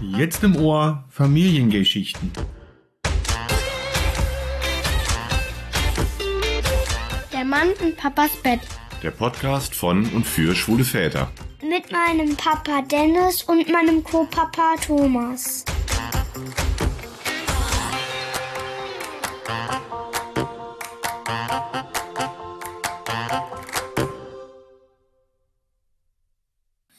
Jetzt im Ohr Familiengeschichten. Der Mann in Papas Bett. Der Podcast von und für schwule Väter. Mit meinem Papa Dennis und meinem Co-Papa Thomas.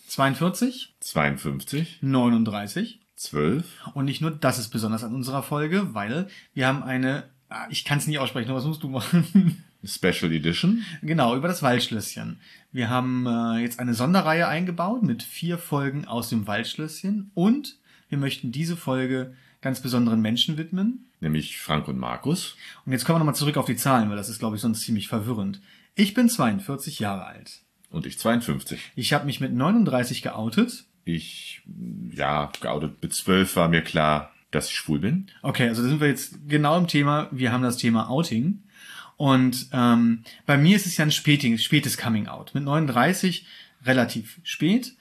Zweiundvierzig, 52, 39. 12, Und nicht nur das ist besonders an unserer Folge, weil wir haben eine, ah, ich kann es nicht aussprechen, was musst du machen? Special Edition. genau, über das Waldschlösschen. Wir haben äh, jetzt eine Sonderreihe eingebaut mit vier Folgen aus dem Waldschlösschen und wir möchten diese Folge ganz besonderen Menschen widmen. Nämlich Frank und Markus. Und jetzt kommen wir nochmal zurück auf die Zahlen, weil das ist, glaube ich, sonst ziemlich verwirrend. Ich bin 42 Jahre alt. Und ich 52. Ich habe mich mit 39 geoutet. Ich, ja, geoutet mit 12 war mir klar, dass ich schwul bin. Okay, also da sind wir jetzt genau im Thema. Wir haben das Thema Outing. Und ähm, bei mir ist es ja ein spätes, spätes Coming Out. Mit 39 relativ spät.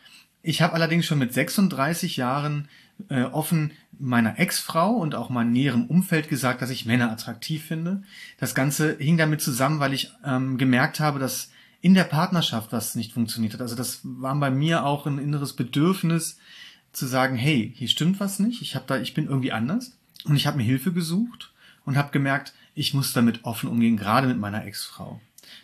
Ich habe allerdings schon mit 36 Jahren äh, offen meiner Ex-Frau und auch meinem näheren Umfeld gesagt, dass ich Männer attraktiv finde. Das Ganze hing damit zusammen, weil ich ähm, gemerkt habe, dass in der Partnerschaft was nicht funktioniert hat. Also das war bei mir auch ein inneres Bedürfnis zu sagen, hey, hier stimmt was nicht. Ich habe da, ich bin irgendwie anders und ich habe mir Hilfe gesucht und habe gemerkt, ich muss damit offen umgehen, gerade mit meiner Ex-Frau.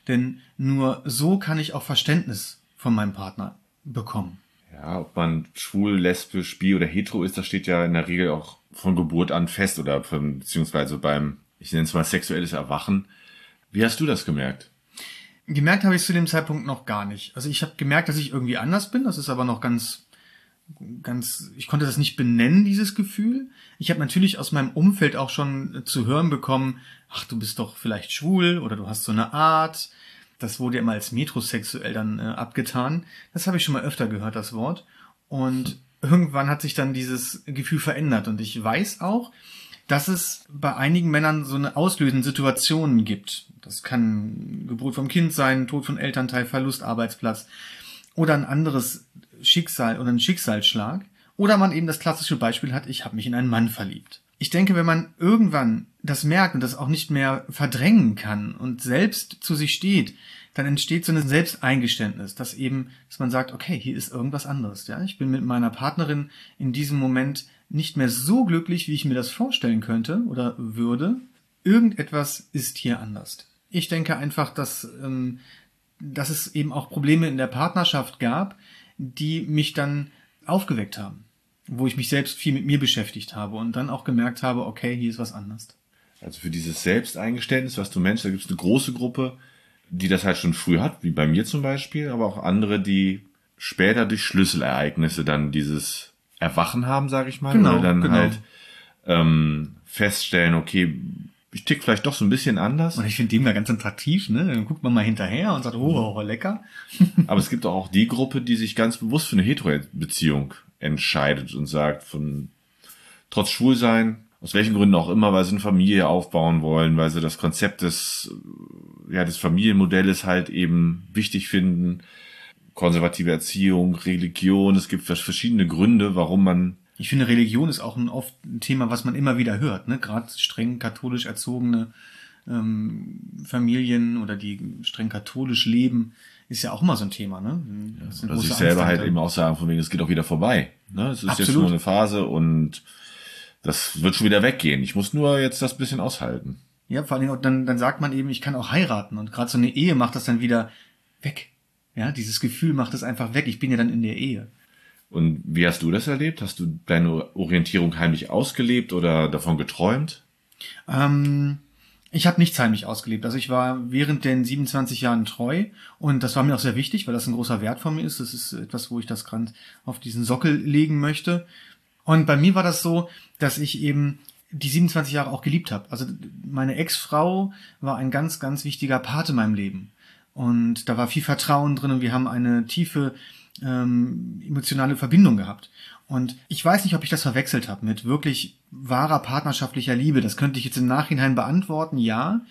Denn nur so kann ich auch Verständnis von meinem Partner bekommen. Ja, ob man schwul, lesbisch, bi oder hetero ist, das steht ja in der Regel auch von Geburt an fest oder von, beziehungsweise beim, ich nenne es mal sexuelles Erwachen. Wie hast du das gemerkt? Gemerkt habe ich zu dem Zeitpunkt noch gar nicht. Also ich habe gemerkt, dass ich irgendwie anders bin. Das ist aber noch ganz, ganz, ich konnte das nicht benennen, dieses Gefühl. Ich habe natürlich aus meinem Umfeld auch schon zu hören bekommen, ach, du bist doch vielleicht schwul oder du hast so eine Art. Das wurde ja immer als metrosexuell dann äh, abgetan. Das habe ich schon mal öfter gehört, das Wort. Und irgendwann hat sich dann dieses Gefühl verändert. Und ich weiß auch, dass es bei einigen Männern so eine auslösende Situationen gibt. Das kann Geburt vom Kind sein, Tod von Elternteil, Verlust Arbeitsplatz oder ein anderes Schicksal oder ein Schicksalsschlag. Oder man eben das klassische Beispiel hat, ich habe mich in einen Mann verliebt. Ich denke, wenn man irgendwann das merkt und das auch nicht mehr verdrängen kann und selbst zu sich steht, dann entsteht so ein Selbsteingeständnis, dass eben, dass man sagt, okay, hier ist irgendwas anderes. Ja, ich bin mit meiner Partnerin in diesem Moment nicht mehr so glücklich, wie ich mir das vorstellen könnte oder würde. Irgendetwas ist hier anders. Ich denke einfach, dass, ähm, dass es eben auch Probleme in der Partnerschaft gab, die mich dann aufgeweckt haben, wo ich mich selbst viel mit mir beschäftigt habe und dann auch gemerkt habe, okay, hier ist was anders. Also für dieses Selbsteingeständnis, was du meinst, da gibt es eine große Gruppe, die das halt schon früh hat, wie bei mir zum Beispiel, aber auch andere, die später durch Schlüsselereignisse dann dieses Erwachen haben, sage ich mal, Genau, oder dann genau. halt ähm, feststellen, okay, ich tick vielleicht doch so ein bisschen anders. Und ich finde den da ganz attraktiv, ne? Dann guckt man mal hinterher und sagt, oh, oh lecker. Aber es gibt auch die Gruppe, die sich ganz bewusst für eine Hetero-Beziehung entscheidet und sagt, von trotz Schwulsein, aus welchen Gründen auch immer, weil sie eine Familie aufbauen wollen, weil sie das Konzept des, ja, des Familienmodells halt eben wichtig finden, konservative Erziehung, Religion, es gibt verschiedene Gründe, warum man Ich finde, Religion ist auch ein oft ein Thema, was man immer wieder hört, ne? Gerade streng katholisch erzogene ähm, Familien oder die streng katholisch leben, ist ja auch immer so ein Thema, ne? Das oder sich große selber Angst halt eben auch sagen, von wegen, es geht auch wieder vorbei. Ne? Es ist jetzt Absolut. nur eine Phase und das wird schon wieder weggehen. Ich muss nur jetzt das bisschen aushalten. Ja, vor allem, dann, dann sagt man eben, ich kann auch heiraten. Und gerade so eine Ehe macht das dann wieder weg. Ja, dieses Gefühl macht es einfach weg. Ich bin ja dann in der Ehe. Und wie hast du das erlebt? Hast du deine Orientierung heimlich ausgelebt oder davon geträumt? Ähm, ich habe nichts heimlich ausgelebt. Also ich war während den 27 Jahren treu und das war mir auch sehr wichtig, weil das ein großer Wert von mir ist. Das ist etwas, wo ich das gerade auf diesen Sockel legen möchte. Und bei mir war das so, dass ich eben die 27 Jahre auch geliebt habe. Also meine Ex-Frau war ein ganz, ganz wichtiger Part in meinem Leben. Und da war viel Vertrauen drin und wir haben eine tiefe ähm, emotionale Verbindung gehabt. Und ich weiß nicht, ob ich das verwechselt habe mit wirklich wahrer partnerschaftlicher Liebe. Das könnte ich jetzt im Nachhinein beantworten, ja.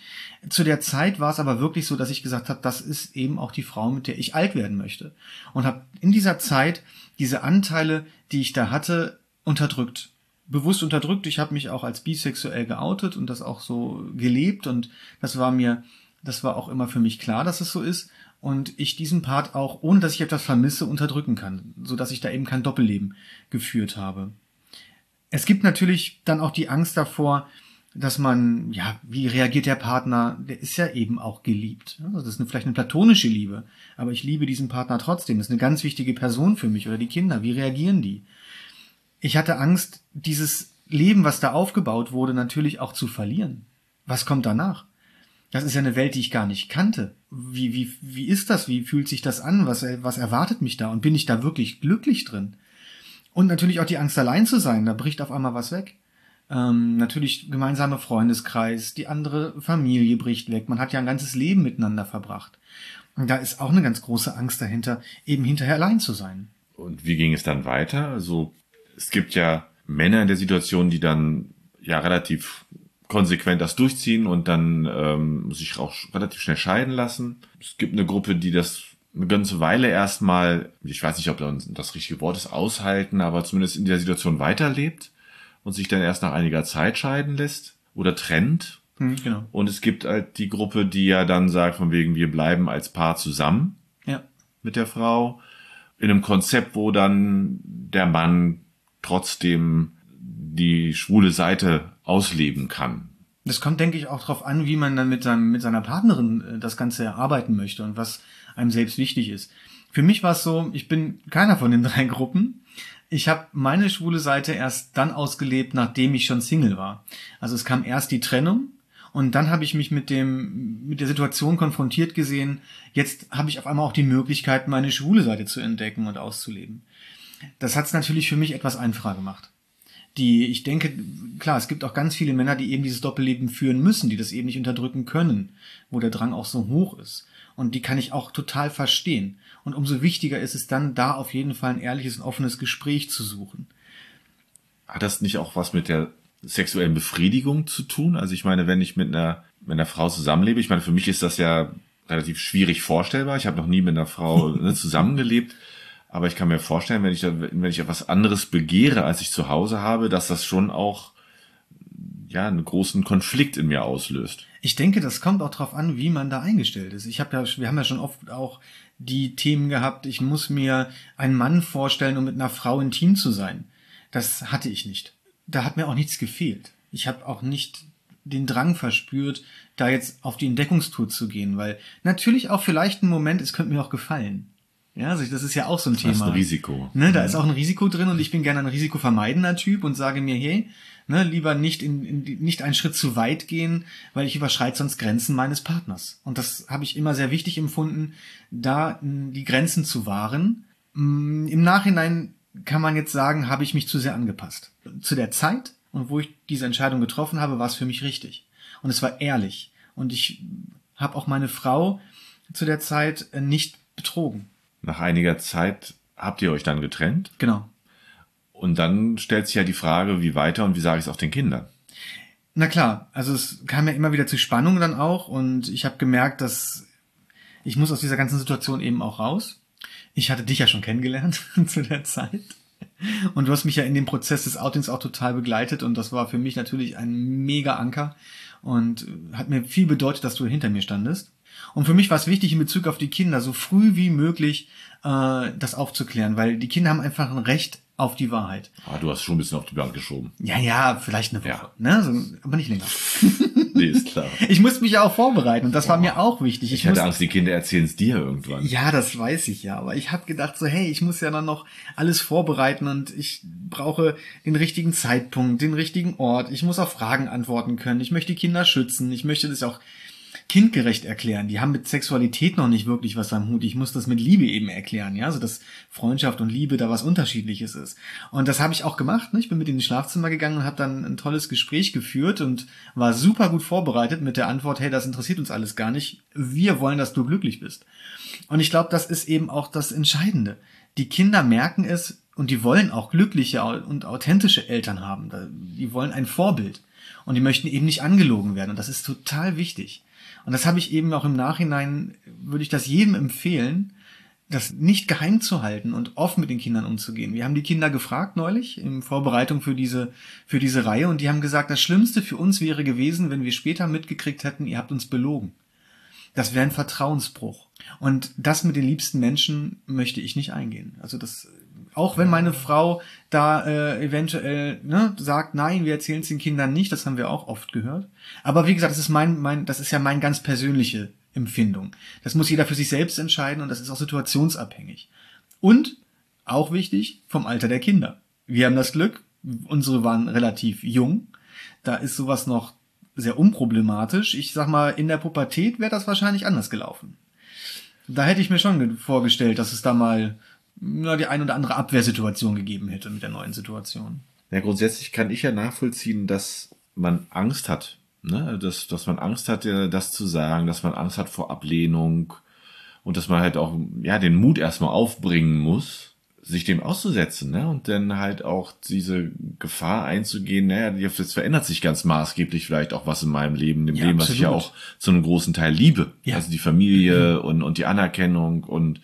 Zu der Zeit war es aber wirklich so, dass ich gesagt habe, das ist eben auch die Frau, mit der ich alt werden möchte. Und habe in dieser Zeit diese Anteile, die ich da hatte, unterdrückt. Bewusst unterdrückt. Ich habe mich auch als bisexuell geoutet und das auch so gelebt und das war mir, das war auch immer für mich klar, dass es so ist und ich diesen Part auch, ohne dass ich etwas vermisse, unterdrücken kann, so dass ich da eben kein Doppelleben geführt habe. Es gibt natürlich dann auch die Angst davor, dass man, ja, wie reagiert der Partner? Der ist ja eben auch geliebt. Also das ist eine, vielleicht eine platonische Liebe, aber ich liebe diesen Partner trotzdem. Das ist eine ganz wichtige Person für mich oder die Kinder. Wie reagieren die? Ich hatte Angst, dieses Leben, was da aufgebaut wurde, natürlich auch zu verlieren. Was kommt danach? Das ist ja eine Welt, die ich gar nicht kannte. Wie, wie, wie ist das? Wie fühlt sich das an? Was, was erwartet mich da? Und bin ich da wirklich glücklich drin? Und natürlich auch die Angst, allein zu sein. Da bricht auf einmal was weg. Ähm, natürlich gemeinsame Freundeskreis, die andere Familie bricht weg. Man hat ja ein ganzes Leben miteinander verbracht. Und da ist auch eine ganz große Angst dahinter, eben hinterher allein zu sein. Und wie ging es dann weiter? Also es gibt ja Männer in der Situation, die dann ja relativ konsequent das durchziehen und dann ähm, sich auch relativ schnell scheiden lassen. Es gibt eine Gruppe, die das eine ganze Weile erstmal, ich weiß nicht, ob das richtige Wort ist, aushalten, aber zumindest in der Situation weiterlebt und sich dann erst nach einiger Zeit scheiden lässt oder trennt. Hm, genau. Und es gibt halt die Gruppe, die ja dann sagt, von wegen, wir bleiben als Paar zusammen Ja. mit der Frau. In einem Konzept, wo dann der Mann trotzdem die schwule Seite ausleben kann. Das kommt, denke ich, auch darauf an, wie man dann mit, seinem, mit seiner Partnerin äh, das Ganze erarbeiten möchte und was einem selbst wichtig ist. Für mich war es so, ich bin keiner von den drei Gruppen. Ich habe meine schwule Seite erst dann ausgelebt, nachdem ich schon Single war. Also es kam erst die Trennung und dann habe ich mich mit dem mit der Situation konfrontiert gesehen. Jetzt habe ich auf einmal auch die Möglichkeit, meine schwule Seite zu entdecken und auszuleben. Das hat es natürlich für mich etwas einfacher gemacht. Die, ich denke, klar, es gibt auch ganz viele Männer, die eben dieses Doppelleben führen müssen, die das eben nicht unterdrücken können, wo der Drang auch so hoch ist. Und die kann ich auch total verstehen. Und umso wichtiger ist es dann, da auf jeden Fall ein ehrliches und offenes Gespräch zu suchen. Hat das nicht auch was mit der sexuellen Befriedigung zu tun? Also ich meine, wenn ich mit einer, mit einer Frau zusammenlebe, ich meine, für mich ist das ja relativ schwierig vorstellbar. Ich habe noch nie mit einer Frau ne, zusammengelebt. Aber ich kann mir vorstellen, wenn ich, da, wenn ich etwas anderes begehre, als ich zu Hause habe, dass das schon auch ja einen großen Konflikt in mir auslöst. Ich denke, das kommt auch darauf an, wie man da eingestellt ist. Ich habe ja, wir haben ja schon oft auch die Themen gehabt, ich muss mir einen Mann vorstellen, um mit einer Frau intim zu sein. Das hatte ich nicht. Da hat mir auch nichts gefehlt. Ich habe auch nicht den Drang verspürt, da jetzt auf die Entdeckungstour zu gehen, weil natürlich auch vielleicht ein Moment, es könnte mir auch gefallen. Ja, also das ist ja auch so ein Das Thema. ist ein Risiko. Ne, da ist auch ein Risiko drin und ich bin gerne ein risikovermeidender Typ und sage mir, hey, ne, lieber nicht in, in nicht einen Schritt zu weit gehen, weil ich überschreite sonst Grenzen meines Partners. Und das habe ich immer sehr wichtig empfunden, da die Grenzen zu wahren. Mh, Im Nachhinein kann man jetzt sagen, habe ich mich zu sehr angepasst. Zu der Zeit und wo ich diese Entscheidung getroffen habe, war es für mich richtig. Und es war ehrlich. Und ich habe auch meine Frau zu der Zeit äh, nicht betrogen. Nach einiger Zeit habt ihr euch dann getrennt Genau. und dann stellt sich ja die Frage, wie weiter und wie sage ich es auch den Kindern? Na klar, also es kam ja immer wieder zu Spannungen dann auch und ich habe gemerkt, dass ich muss aus dieser ganzen Situation eben auch raus. Ich hatte dich ja schon kennengelernt zu der Zeit. Und du hast mich ja in dem Prozess des Outings auch total begleitet und das war für mich natürlich ein mega Anker und hat mir viel bedeutet, dass du hinter mir standest. Und für mich war es wichtig, in Bezug auf die Kinder so früh wie möglich äh, das aufzuklären, weil die Kinder haben einfach ein Recht auf die Wahrheit. Ah, du hast schon ein bisschen auf die Bank geschoben. Ja, ja, vielleicht eine Woche, Ja. ne? So, aber nicht länger. Nee, ist klar. Ich musste mich ja auch vorbereiten und das war mir auch wichtig. Ich hatte muss- Angst, die Kinder erzählen es dir irgendwann. ja, das weiß ich ja, aber ich habe gedacht so, hey, ich muss ja dann noch alles vorbereiten und ich brauche den richtigen Zeitpunkt, den richtigen Ort. Ich muss auf Fragen antworten können. Ich möchte die Kinder schützen. Ich möchte das auch kindgerecht erklären. Die haben mit Sexualität noch nicht wirklich was am Hut. Ich muss das mit Liebe eben erklären, ja, so dass Freundschaft und Liebe da was Unterschiedliches ist. Und das habe ich auch gemacht. Ne? Ich bin mit in die Schlafzimmer gegangen und habe dann ein tolles Gespräch geführt und war super gut vorbereitet mit der Antwort, hey, das interessiert uns alles gar nicht. Wir wollen, dass du glücklich bist. Und ich glaube, das ist eben auch das Entscheidende. Die Kinder merken es und die wollen auch glückliche und authentische Eltern haben. Die wollen ein Vorbild. Und die möchten eben nicht angelogen werden. Und das ist total wichtig. Und das habe ich eben auch im Nachhinein, würde ich das jedem empfehlen, das nicht geheim zu halten und offen mit den Kindern umzugehen. Wir haben die Kinder gefragt neulich in Vorbereitung für diese, für diese Reihe und die haben gesagt, das Schlimmste für uns wäre gewesen, wenn wir später mitgekriegt hätten, ihr habt uns belogen. Das wäre ein Vertrauensbruch. Und das mit den liebsten Menschen möchte ich nicht eingehen. Also das, auch wenn meine Frau da äh, eventuell ne, sagt, nein, wir erzählen es den Kindern nicht, das haben wir auch oft gehört. Aber wie gesagt, das ist mein, mein, das ist ja mein ganz persönliche Empfindung. Das muss jeder für sich selbst entscheiden und das ist auch situationsabhängig. Und auch wichtig vom Alter der Kinder. Wir haben das Glück, unsere waren relativ jung. Da ist sowas noch sehr unproblematisch. Ich sag mal, in der Pubertät wäre das wahrscheinlich anders gelaufen. Da hätte ich mir schon vorgestellt, dass es da mal na, die ein oder andere Abwehrsituation gegeben hätte mit der neuen Situation. Ja, grundsätzlich kann ich ja nachvollziehen, dass man Angst hat, ne? dass, dass man Angst hat, das zu sagen, dass man Angst hat vor Ablehnung und dass man halt auch ja den Mut erstmal aufbringen muss, sich dem auszusetzen, ne? Und dann halt auch diese Gefahr einzugehen, naja, jetzt verändert sich ganz maßgeblich vielleicht auch was in meinem Leben, dem Ja, Leben, was ich ja absolut. auch zu einem großen Teil liebe. Ja. Also die Familie und, und die Anerkennung und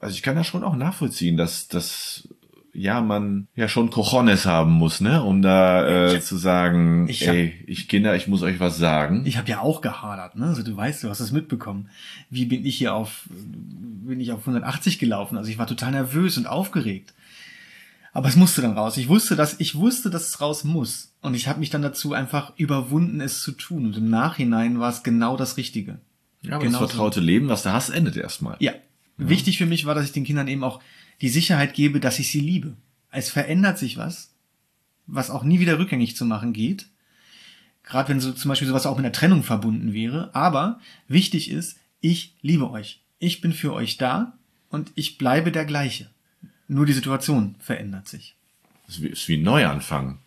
also ich kann das schon auch nachvollziehen, dass, dass ja man ja schon Cojones haben muss, ne, um da äh, Ja. zu sagen, Ich hab- ey, ich Kinder, ich muss euch was sagen. Ich habe ja auch gehadert, ne? Also du weißt, du hast es mitbekommen. Wie bin ich hier auf bin ich auf 180 gelaufen? Also ich war total nervös und aufgeregt. Aber es musste dann raus. Ich wusste, dass ich wusste, dass es raus muss und ich habe mich dann dazu einfach überwunden, es zu tun und im Nachhinein war es genau das Richtige. ja, aber genau das vertraute Leben, was du hast, endet erstmal. Ja. Wichtig für mich war, dass ich den Kindern eben auch die Sicherheit gebe, dass ich sie liebe. Es verändert sich was, was auch nie wieder rückgängig zu machen geht. Gerade wenn so zum Beispiel sowas auch mit einer Trennung verbunden wäre. Aber wichtig ist, ich liebe euch. Ich bin für euch da und ich bleibe der gleiche. Nur die Situation verändert sich. Es ist wie- ist wie ein Neuanfang.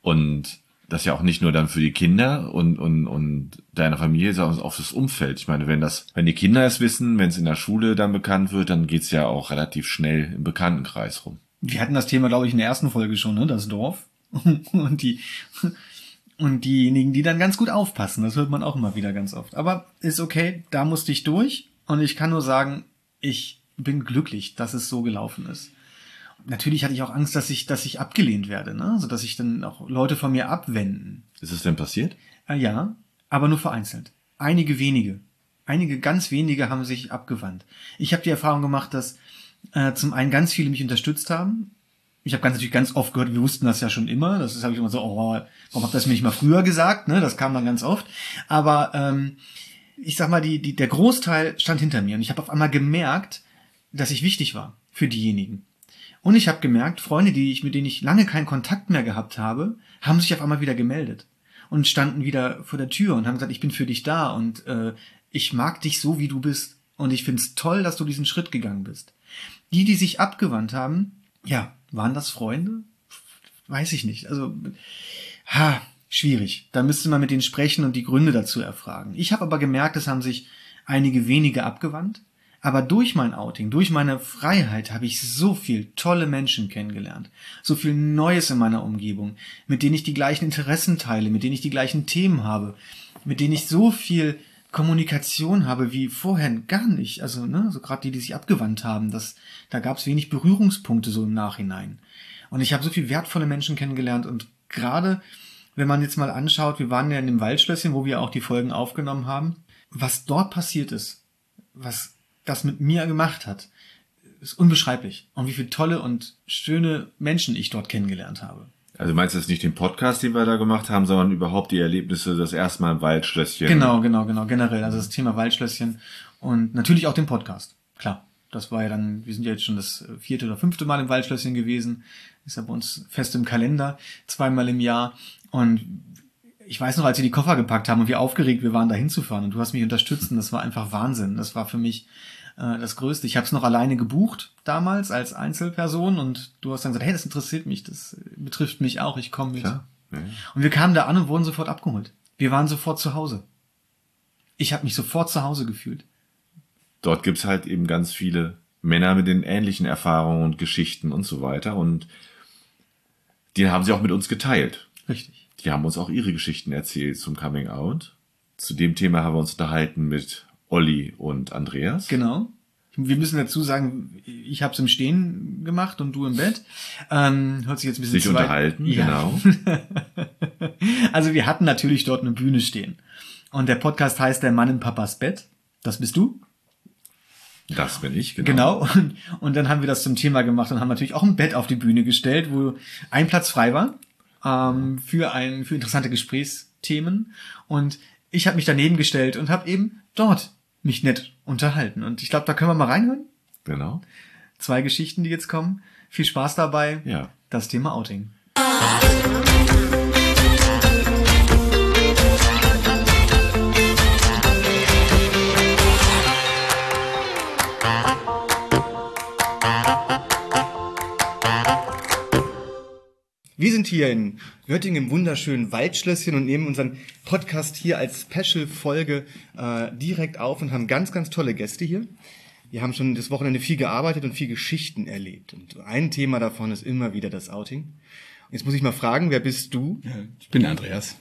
Und das ja auch nicht nur dann für die Kinder und, und, und deine Familie, sondern auch fürs Umfeld. Ich meine, wenn das, wenn die Kinder es wissen, wenn es in der Schule dann bekannt wird, dann geht's ja auch relativ schnell im Bekanntenkreis rum. Wir hatten das Thema, glaube ich, in der ersten Folge schon, ne? Das Dorf. Und die, und diejenigen, die dann ganz gut aufpassen. Das hört man auch immer wieder ganz oft. Aber ist okay, da musste ich durch. Und ich kann nur sagen, ich bin glücklich, dass es so gelaufen ist. Natürlich hatte ich auch Angst, dass ich, dass ich abgelehnt werde, ne? So dass sich dann auch Leute von mir abwenden. Ist es denn passiert? Ah, ja, aber nur vereinzelt. Einige wenige. Einige ganz wenige haben sich abgewandt. Ich habe die Erfahrung gemacht, dass äh, zum einen ganz viele mich unterstützt haben. Ich habe ganz natürlich ganz oft gehört, wir wussten das ja schon immer. Das habe ich immer so, oh, warum habt ihr das mir nicht mal früher gesagt? Ne, das kam dann ganz oft. Aber ähm, ich sag mal, die, die, der Großteil stand hinter mir und ich habe auf einmal gemerkt, dass ich wichtig war für diejenigen. Und ich habe gemerkt, Freunde, die ich, mit denen ich lange keinen Kontakt mehr gehabt habe, haben sich auf einmal wieder gemeldet und standen wieder vor der Tür und haben gesagt, ich bin für dich da und äh, ich mag dich so, wie du bist. Und ich find's toll, dass du diesen Schritt gegangen bist. Die, die sich abgewandt haben, ja, waren das Freunde? Weiß ich nicht. Also, ha, schwierig. Da müsste man mit denen sprechen und die Gründe dazu erfragen. Ich habe aber gemerkt, es haben sich einige wenige abgewandt. Aber durch mein Outing, durch meine Freiheit habe ich so viel tolle Menschen kennengelernt. So viel Neues in meiner Umgebung, mit denen ich die gleichen Interessen teile, mit denen ich die gleichen Themen habe, mit denen ich so viel Kommunikation habe wie vorher gar nicht. Also, ne, so gerade die, die sich abgewandt haben, das, da gab es wenig Berührungspunkte so im Nachhinein. Und ich habe so viel wertvolle Menschen kennengelernt und gerade wenn man jetzt mal anschaut, wir waren ja in dem Waldschlösschen, wo wir auch die Folgen aufgenommen haben, was dort passiert ist, was das mit mir gemacht hat, ist unbeschreiblich. Und wie viele tolle und schöne Menschen ich dort kennengelernt habe. Also du meinst jetzt nicht den Podcast, den wir da gemacht haben, sondern überhaupt die Erlebnisse, das erste Mal im Waldschlösschen. Genau, genau, genau, generell. Also das Thema Waldschlösschen und natürlich auch den Podcast. Klar. Das war ja dann, wir sind ja jetzt schon das vierte oder fünfte Mal im Waldschlösschen gewesen. Ist ja bei uns fest im Kalender, zweimal im Jahr. Und ich weiß noch, als wir die Koffer gepackt haben und wie aufgeregt wir waren, da hinzufahren. Und du hast mich unterstützt und das war einfach Wahnsinn. Das war für mich äh, das Größte. Ich habe es noch alleine gebucht damals als Einzelperson und du hast dann gesagt, hey, das interessiert mich, das betrifft mich auch, ich komme mit. Klar. Ja. Und wir kamen da an und wurden sofort abgeholt. Wir waren sofort zu Hause. Ich habe mich sofort zu Hause gefühlt. Dort gibt's halt eben ganz viele Männer mit den ähnlichen Erfahrungen und Geschichten und so weiter. Und die haben sie auch mit uns geteilt. Richtig. Die haben uns auch ihre Geschichten erzählt zum Coming Out. Zu dem Thema haben wir uns unterhalten mit Olli und Andreas. Genau. Wir müssen dazu sagen, ich habe es im Stehen gemacht und du im Bett. Ähm, hört sich jetzt ein bisschen Sich unterhalten, ja. genau. Also wir hatten natürlich dort eine Bühne stehen. Und der Podcast heißt Der Mann in Papas Bett. Das bist du. Das bin ich, genau. Genau. Und, und dann haben wir das zum Thema gemacht und haben natürlich auch ein Bett auf die Bühne gestellt, wo ein Platz frei war ähm, für ein für interessante Gesprächsthemen. Und ich habe mich daneben gestellt und habe eben dort mich nett unterhalten. Und ich glaube, da können wir mal reinhören. Genau. Zwei Geschichten, die jetzt kommen. Viel Spaß dabei. Ja. Das Thema Outing. Wir sind hier in Göttingen im wunderschönen Waldschlösschen und nehmen unseren Podcast hier als Special-Folge äh, direkt auf und haben ganz, ganz tolle Gäste hier. Wir haben schon das Wochenende viel gearbeitet und viel Geschichten erlebt. Und ein Thema davon ist immer wieder das Outing. Jetzt muss ich mal fragen, wer bist du? Ich bin Andreas.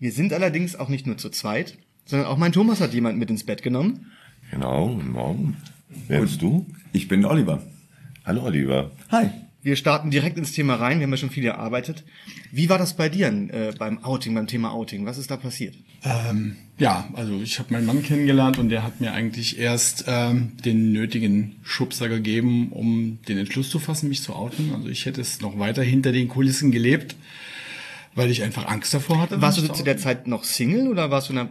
Wir sind allerdings auch nicht nur zu zweit, sondern auch mein Thomas hat jemand mit ins Bett genommen. Genau, guten Morgen. Wer bist du? Ich bin Oliver. Hallo Oliver. Hi. Wir starten direkt ins Thema rein. Wir haben ja schon viel gearbeitet. Wie war das bei dir äh, beim Outing, beim Thema Outing? Was ist da passiert? Ähm, ja, also ich habe meinen Mann kennengelernt und der hat mir eigentlich erst ähm, den nötigen Schubser gegeben, um den Entschluss zu fassen, mich zu outen. Also ich hätte es noch weiter hinter den Kulissen gelebt, weil ich einfach Angst davor hatte. Warst du zu der Zeit noch Single oder warst du in einer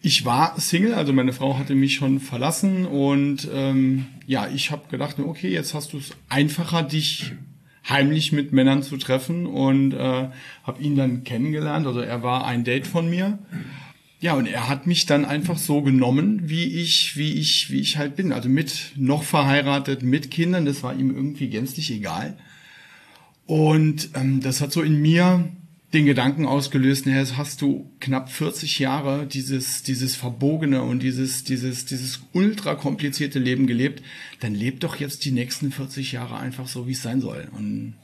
Ich war Single, also meine Frau hatte mich schon verlassen und ähm, ja, ich habe gedacht, okay, jetzt hast du es einfacher, dich heimlich mit Männern zu treffen und äh, habe ihn dann kennengelernt. Also er war ein Date von mir. Ja, und er hat mich dann einfach so genommen, wie ich, wie ich, wie ich halt bin. Also mit noch verheiratet, mit Kindern, das war ihm irgendwie gänzlich egal. Und ähm, das hat so in mir den Gedanken ausgelöst, naja, hast du knapp 40 Jahre dieses, dieses verbogene und dieses, dieses, dieses ultra komplizierte Leben gelebt, dann leb doch jetzt die nächsten 40 Jahre einfach so, wie es sein soll. Und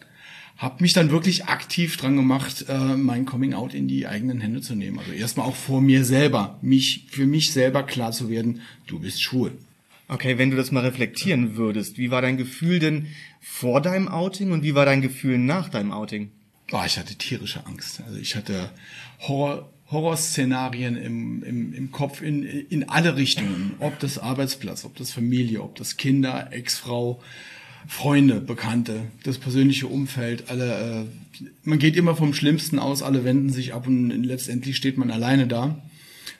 habe mich dann wirklich aktiv dran gemacht, äh, mein Coming Out in die eigenen Hände zu nehmen. Also erstmal auch vor mir selber, mich, für mich selber klar zu werden, du bist schwul. Okay, wenn du das mal reflektieren würdest, wie war dein Gefühl denn vor deinem Outing und wie war dein Gefühl nach deinem Outing? Boah, ich hatte tierische Angst. Also ich hatte Horror, Horrorszenarien im, im, im Kopf in, in alle Richtungen. Ob das Arbeitsplatz, ob das Familie, ob das Kinder, Ex-Frau, Freunde, Bekannte, das persönliche Umfeld, alle, äh, man geht immer vom Schlimmsten aus, alle wenden sich ab und letztendlich steht man alleine da.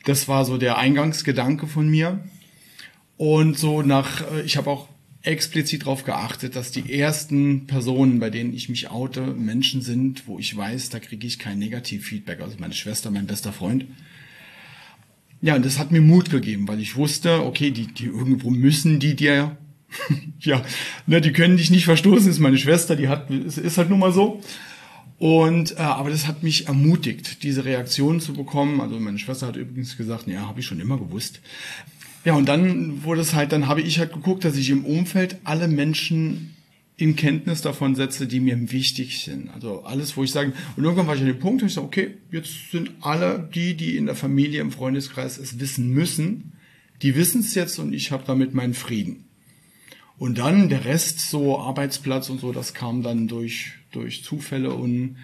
Das war so der Eingangsgedanke von mir. Und so nach, äh, ich habe auch explizit darauf geachtet, dass die ersten Personen, bei denen ich mich oute, Menschen sind, wo ich weiß, da kriege ich kein Negativfeedback. Also meine Schwester, mein bester Freund. Ja, und das hat mir Mut gegeben, weil ich wusste, okay, die, die irgendwo müssen die dir, ja, ne, die können dich nicht verstoßen, ist meine Schwester, die hat, ist, ist halt nun mal so. Und äh, aber das hat mich ermutigt, diese Reaktion zu bekommen. Also meine Schwester hat übrigens gesagt, ja, habe ich schon immer gewusst. Ja, und dann wurde es halt, dann habe ich halt geguckt, dass ich im Umfeld alle Menschen in Kenntnis davon setze, die mir wichtig sind. Also alles, wo ich sage, und irgendwann war ich an dem Punkt, wo ich sage, okay, jetzt sind alle die, die in der Familie, im Freundeskreis es wissen müssen, die wissen es jetzt und ich habe damit meinen Frieden. Und dann der Rest, so Arbeitsplatz und so, das kam dann durch, durch Zufälle und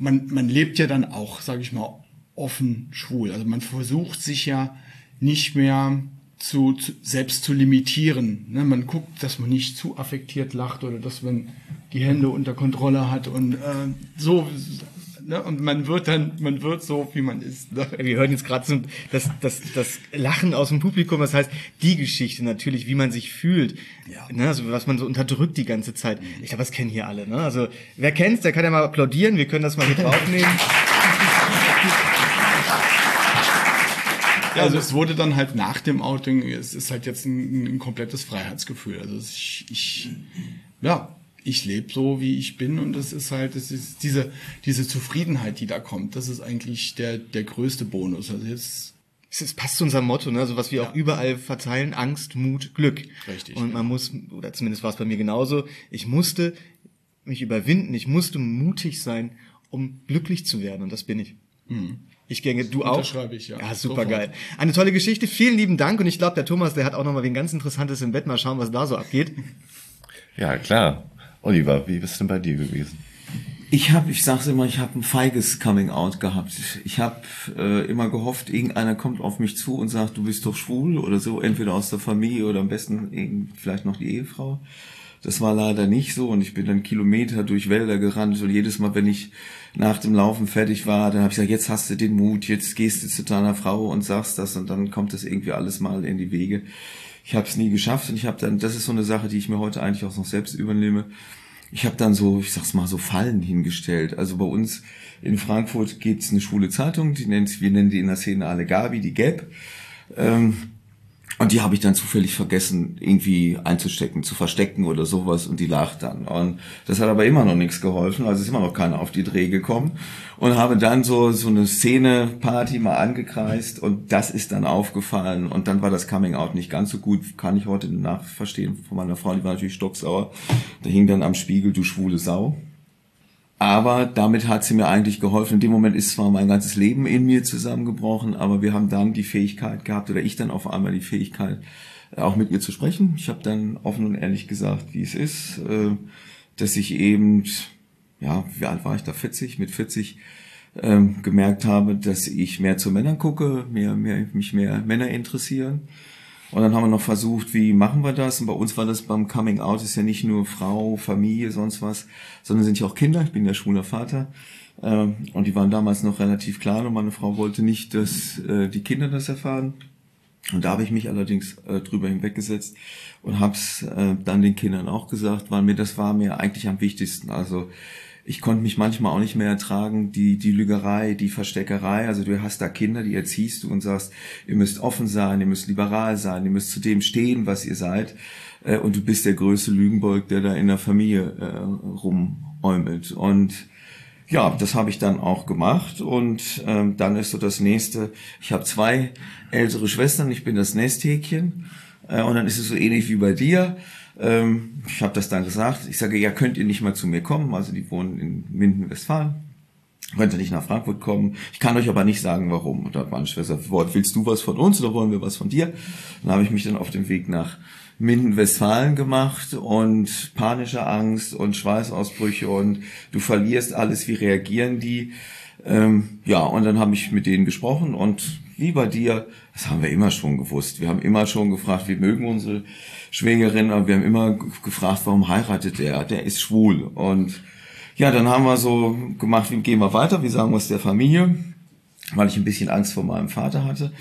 man, man lebt ja dann auch, sage ich mal, offen schwul. Also man versucht sich ja nicht mehr zu, zu selbst zu limitieren. Ne? Man guckt, dass man nicht zu affektiert lacht oder dass man die Hände unter Kontrolle hat und äh, so. Ne? Und man wird dann, man wird so, wie man ist. Ne? Wir hören jetzt gerade so das, das, das Lachen aus dem Publikum, das heißt die Geschichte natürlich, wie man sich fühlt, Ja. ne? also was man so unterdrückt die ganze Zeit. Ich glaube, das kennen hier alle. Ne? Also wer kennt's, der kann ja mal applaudieren. Wir können das mal hier draufnehmen. Ja, also es wurde dann halt nach dem Outing, es ist halt jetzt ein, ein komplettes Freiheitsgefühl. Also ich, ich ja, ich lebe so, wie ich bin und das ist halt, das ist diese, diese Zufriedenheit, die da kommt, das ist eigentlich der, der größte Bonus. Also jetzt, Es passt zu unserem Motto, ne? also was wir auch überall verteilen, Angst, Mut, Glück. Richtig, Und man muss, oder zumindest war es bei mir genauso, ich musste mich überwinden, ich musste mutig sein, um glücklich zu werden und das bin ich. Ich gänge, du auch? Unterschreibe ich, ja. Ja, super geil. Eine tolle Geschichte. Vielen lieben Dank. Und ich glaube, der Thomas, der hat auch noch mal wen ganz Interessantes im Bett. Mal schauen, was da so abgeht. Ja, klar. Oliver, wie ist denn bei dir gewesen? Ich habe, ich sag's immer, ich habe ein feiges Coming Out gehabt. Ich habe äh, immer gehofft, irgendeiner kommt auf mich zu und sagt, du bist doch schwul oder so, entweder aus der Familie oder am besten irgend- vielleicht noch die Ehefrau. Das war leider nicht so und ich bin dann Kilometer durch Wälder gerannt und jedes Mal, wenn ich nach dem Laufen fertig war, dann habe ich gesagt, jetzt hast du den Mut, jetzt gehst du zu deiner Frau und sagst das und dann kommt das irgendwie alles mal in die Wege. Ich habe es nie geschafft und ich habe dann, das ist so eine Sache, die ich mir heute eigentlich auch noch selbst übernehme. Ich habe dann so, ich sag's mal, so Fallen hingestellt. Also bei uns in Frankfurt gibt's eine schwule Zeitung, die nennt, wir nennen die in der Szene alle Gabi, die Gap. Ähm, und die habe ich dann zufällig vergessen, irgendwie einzustecken, zu verstecken oder sowas und die lag dann. Und das hat aber immer noch nichts geholfen, also ist immer noch keiner auf die Dreh gekommen. Und habe dann so, so eine Szene-Party mal angekreist und das ist dann aufgefallen. Und dann war das Coming Out nicht ganz so gut, kann ich heute nachverstehen von meiner Frau, die war natürlich stocksauer. Da hing dann am Spiegel, du schwule Sau. Aber damit hat sie mir eigentlich geholfen. In dem Moment ist zwar mein ganzes Leben in mir zusammengebrochen, aber wir haben dann die Fähigkeit gehabt, oder ich dann auf einmal die Fähigkeit, äh, auch mit ihr zu sprechen. Ich habe dann offen und ehrlich gesagt, wie es ist, äh, dass ich eben, ja, wie alt war ich da? 40, mit 40 ähm, gemerkt habe, dass ich mehr zu Männern gucke, mehr, mehr, mich mehr Männer interessieren. Und dann haben wir noch versucht, wie machen wir das? Und bei uns war das beim Coming Out ist ja nicht nur Frau, Familie, sonst was, sondern sind ja auch Kinder. Ich bin ja schwuler Vater. Ähm, Und die waren damals noch relativ klein und meine Frau wollte nicht, dass äh, die Kinder das erfahren. Und da habe ich mich allerdings äh, drüber hinweggesetzt und habe es äh, dann den Kindern auch gesagt, weil mir das war mir eigentlich am wichtigsten. Also ich konnte mich manchmal auch nicht mehr ertragen, die, die Lügerei, die Versteckerei. Also du hast da Kinder, die erziehst du und sagst, ihr müsst offen sein, ihr müsst liberal sein, ihr müsst zu dem stehen, was ihr seid. Äh, und du bist der größte Lügenbeug, der da in der Familie äh, rumäumelt. Und ja, das habe ich dann auch gemacht und ähm, dann ist so das nächste. Ich habe zwei ältere Schwestern, ich bin das Nesthäkchen äh, und dann ist es so ähnlich wie bei dir. Ähm, ich habe das dann gesagt. Ich sage, ja, könnt ihr nicht mal zu mir kommen? Also die wohnen in Minden, Westfalen. Könnt ihr nicht nach Frankfurt kommen? Ich kann euch aber nicht sagen, warum. Und da hat meine Schwester, willst du was von uns oder wollen wir was von dir? Dann habe ich mich dann auf den Weg nach Minden, Westfalen gemacht und panische Angst und Schweißausbrüche und du verlierst alles, wie reagieren die? Ähm, ja, und dann habe ich mit denen gesprochen und wie bei dir, das haben wir immer schon gewusst. Wir haben immer schon gefragt, wir mögen unsere Schwägerin, aber wir haben immer gefragt, warum heiratet der? Der ist schwul. Und ja, dann haben wir so gemacht, wie gehen wir weiter? Wie sagen wir es der Familie? Weil ich ein bisschen Angst vor meinem Vater hatte.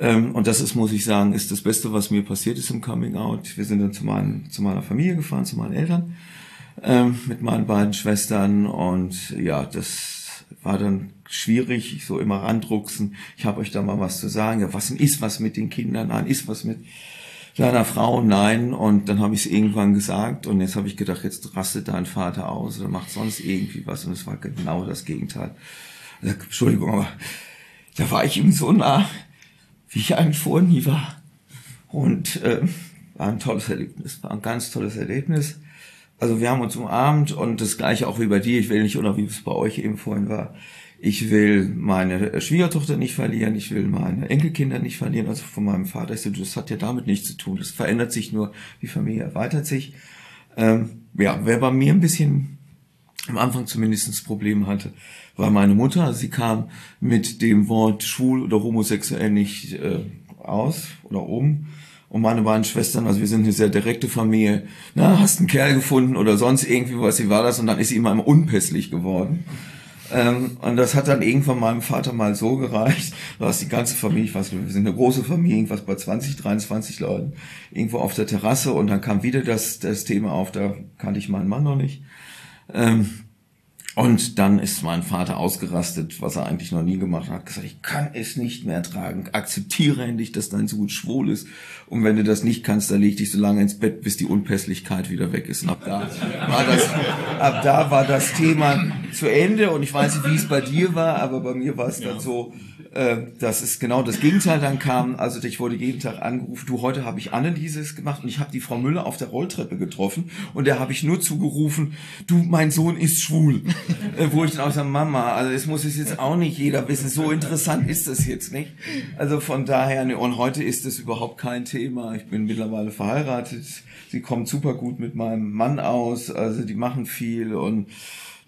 Ähm, und das ist, muss ich sagen, ist das Beste, was mir passiert ist im Coming Out. Wir sind dann zu, meinen, zu meiner Familie gefahren, zu meinen Eltern, ähm, mit meinen beiden Schwestern. Und ja, das war dann schwierig, so immer randrucksen. Ich habe euch da mal was zu sagen. Ja, was denn ist was mit den Kindern? Nein, ist was mit deiner Frau? Nein. Und dann habe ich es irgendwann gesagt. Und jetzt habe ich gedacht, jetzt rastet dein Vater aus oder macht sonst irgendwie was. Und es war genau das Gegenteil. Entschuldigung, aber da war ich ihm so nah, wie ich eigentlich vorher nie war. Und ähm, war ein tolles Erlebnis, war ein ganz tolles Erlebnis. Also wir haben uns umarmt und das gleiche auch wie bei dir. Ich will nicht, oder wie es bei euch eben vorhin war, ich will meine Schwiegertochter nicht verlieren, ich will meine Enkelkinder nicht verlieren, also von meinem Vater. Ich so, das hat ja damit nichts zu tun. Das verändert sich nur, die Familie erweitert sich. Ähm, ja, wer bei mir ein bisschen am Anfang zumindest das Problem hatte, war meine Mutter. Also sie kam mit dem Wort schwul oder homosexuell nicht äh, aus oder um. Und meine beiden Schwestern, also wir sind eine sehr direkte Familie, na, hast einen Kerl gefunden oder sonst irgendwie was, wie war das? Und dann ist sie immer unpässlich geworden. Ähm, und das hat dann irgendwann meinem Vater mal so gereicht, dass die ganze Familie, ich weiß nicht, wir sind eine große Familie, irgendwas bei 20, 23 Leuten, irgendwo auf der Terrasse und dann kam wieder das, das Thema auf, da kannte ich meinen Mann noch nicht. Ähm, und dann ist mein Vater ausgerastet, was er eigentlich noch nie gemacht hat, gesagt, ich kann es nicht mehr ertragen. Akzeptiere endlich, dass dein Sohn schwul ist. Und wenn du das nicht kannst, dann leg dich so lange ins Bett, bis die Unpässlichkeit wieder weg ist. Und ab da war das, ab da war das Thema zu Ende und ich weiß nicht, wie es bei dir war, aber bei mir war es dann so, äh, dass es genau das Gegenteil dann kam. Also ich wurde jeden Tag angerufen, du, heute habe ich Annelieses gemacht und ich habe die Frau Müller auf der Rolltreppe getroffen und der habe ich nur zugerufen, du, mein Sohn ist schwul. äh, wo ich dann auch sage, Mama, also das muss es jetzt auch nicht jeder wissen, so interessant ist das jetzt nicht. Also von daher, ne, und heute ist es überhaupt kein Thema. Ich bin mittlerweile verheiratet, sie kommt super gut mit meinem Mann aus, also die machen viel und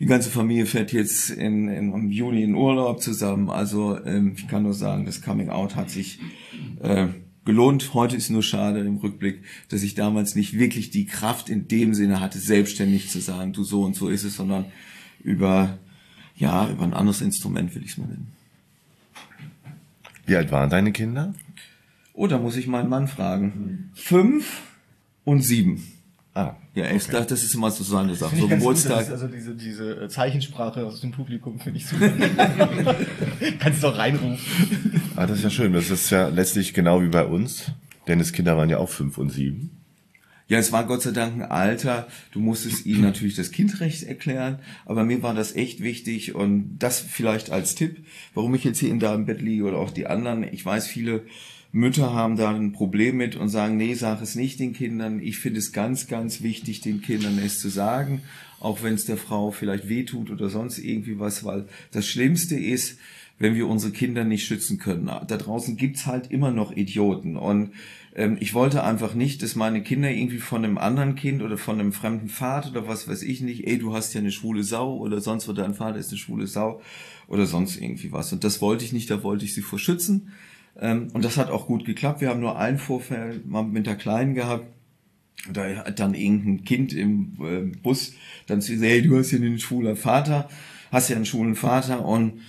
die ganze Familie fährt jetzt in, in, im Juni in Urlaub zusammen. Also ähm, ich kann nur sagen, das Coming Out hat sich äh, gelohnt. Heute ist nur schade im Rückblick, dass ich damals nicht wirklich die Kraft in dem Sinne hatte, selbstständig zu sagen, du so und so ist es, sondern über ja über ein anderes Instrument will ich es mal nennen. Wie alt waren deine Kinder? Oh, da muss ich meinen Mann fragen. Fünf und sieben. Ah, Ja, ich dachte, das ist immer so seine Sache. So Geburtstag. also diese, diese äh, Zeichensprache aus dem Publikum finde ich super. Kannst du auch reinrufen. ah, das ist ja schön. Das ist ja letztlich genau wie bei uns. Dennis Kinder waren ja auch fünf und sieben. Ja, es war Gott sei Dank ein Alter. Du musstest ihnen natürlich das Kindrecht erklären, aber mir war das echt wichtig und das vielleicht als Tipp, warum ich jetzt hier in da im Bett liege oder auch die anderen. Ich weiß, viele Mütter haben da ein Problem mit und sagen, nee, sag es nicht den Kindern. Ich finde es ganz, ganz wichtig, den Kindern es zu sagen, auch wenn es der Frau vielleicht wehtut oder sonst irgendwie was, weil das Schlimmste ist, wenn wir unsere Kinder nicht schützen können. Da draußen gibt's halt immer noch Idioten und ähm, ich wollte einfach nicht, dass meine Kinder irgendwie von einem anderen Kind oder von einem fremden Vater oder was weiß ich nicht, ey, du hast ja eine schwule Sau oder sonst was, dein Vater ist eine schwule Sau oder sonst irgendwie was. Und das wollte ich nicht, da wollte ich sie vor schützen. Ähm, und das hat auch gut geklappt. Wir haben nur einen Vorfall mal mit der Kleinen gehabt. Da hat dann irgendein Kind im äh, Bus dann zu hey, du hast ja einen schwulen Vater, hast ja einen schwulen Vater und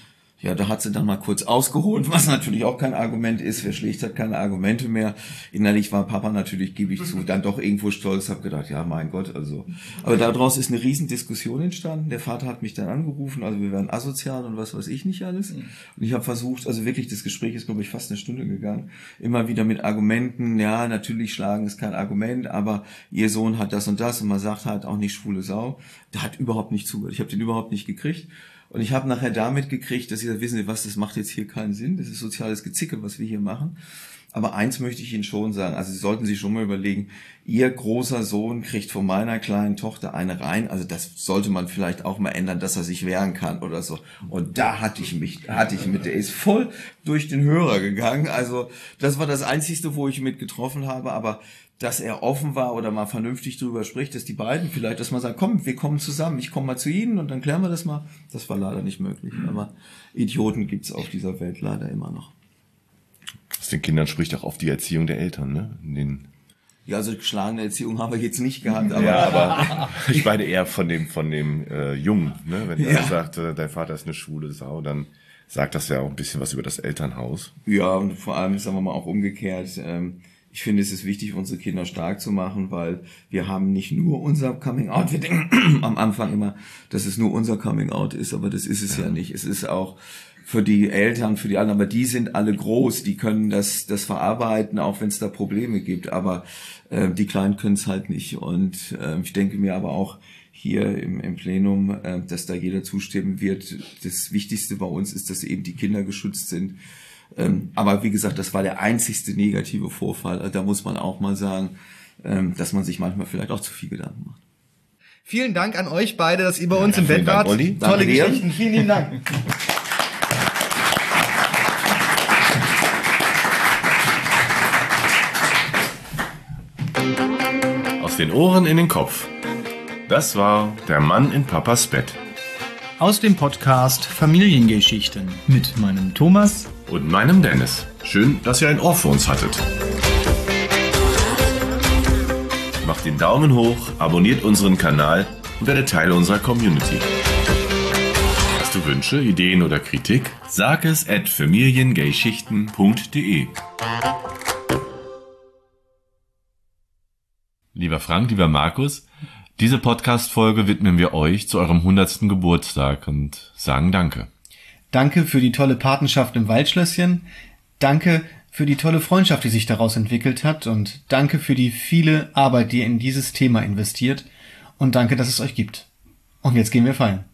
ja, da hat sie dann mal kurz ausgeholt, was natürlich auch kein Argument ist. Wer schlägt, hat keine Argumente mehr. Innerlich war Papa natürlich, gebe ich zu, dann doch irgendwo stolz, habe gedacht, ja, mein Gott, also. Aber daraus ist eine riesen Diskussion entstanden. Der Vater hat mich dann angerufen, also wir werden asozial und was weiß ich nicht alles. Und ich habe versucht, also wirklich, das Gespräch ist, glaube ich, fast eine Stunde gegangen, immer wieder mit Argumenten, ja, natürlich schlagen ist kein Argument, aber ihr Sohn hat das und das und man sagt halt auch nicht schwule Sau. Der hat überhaupt nicht zugehört. Ich habe den überhaupt nicht gekriegt. Und ich habe nachher damit gekriegt, dass sie gesagt, wissen Sie was, das macht jetzt hier keinen Sinn, das ist soziales Gezicke, was wir hier machen. Aber eins möchte ich Ihnen schon sagen, also Sie sollten sich schon mal überlegen, Ihr großer Sohn kriegt von meiner kleinen Tochter eine rein, also das sollte man vielleicht auch mal ändern, dass er sich wehren kann oder so. Und da hatte ich mich, hatte ich mit, der ist voll durch den Hörer gegangen, also das war das Einzigste, wo ich mit getroffen habe, aber dass er offen war oder mal vernünftig drüber spricht, dass die beiden vielleicht, dass man sagt, komm, wir kommen zusammen, ich komme mal zu Ihnen und dann klären wir das mal. Das war leider nicht möglich. Aber Idioten gibt's auf dieser Welt leider immer noch. Aus den Kindern spricht auch oft die Erziehung der Eltern, ne? In den Ja, also geschlagene Erziehung haben wir jetzt nicht gehabt, aber, ja, aber ich meine eher von dem von dem äh, Jungen, ne? Wenn Ja. er sagt, äh, dein Vater ist eine schwule Sau, dann sagt das ja auch ein bisschen was über das Elternhaus. Ja, und vor allem, sagen wir mal, auch umgekehrt. Ähm, ich finde, es ist wichtig, unsere Kinder stark zu machen, weil wir haben nicht nur unser Coming Out. Wir denken am Anfang immer, dass es nur unser Coming Out ist, aber das ist es ja, nicht. Es ist auch für die Eltern, für die anderen, aber die sind alle groß, die können das, das verarbeiten, auch wenn es da Probleme gibt. Aber äh, die Kleinen können es halt nicht. Und äh, ich denke mir aber auch, hier im, im Plenum, äh, dass da jeder zustimmen wird. Das Wichtigste bei uns ist, dass eben die Kinder geschützt sind. Ähm, aber wie gesagt, das war der einzigste negative Vorfall. Also Da muss man auch mal sagen, ähm, dass man sich manchmal vielleicht auch zu viel Gedanken macht. Vielen Dank an euch beide, dass ihr bei uns im vielen Bett Dank, wart. Olli. Tolle Danke dir. Geschichten. Vielen lieben Dank. Aus den Ohren in den Kopf. Das war der Mann in Papas Bett. Aus dem Podcast Familiengeschichten mit meinem Thomas. Und meinem Dennis. Schön, dass ihr ein Ohr für uns hattet. Macht den Daumen hoch, abonniert unseren Kanal und werdet Teil unserer Community. Hast du Wünsche, Ideen oder Kritik? Sag es at familiengayschichten.de. Lieber Frank, lieber Markus, diese Podcast-Folge widmen wir euch zu eurem 100. Geburtstag und sagen Danke. Danke für die tolle Patenschaft im Waldschlösschen. Danke für die tolle Freundschaft, die sich daraus entwickelt hat. Und danke für die viele Arbeit, die ihr in dieses Thema investiert. Und danke, dass es euch gibt. Und jetzt gehen wir feiern.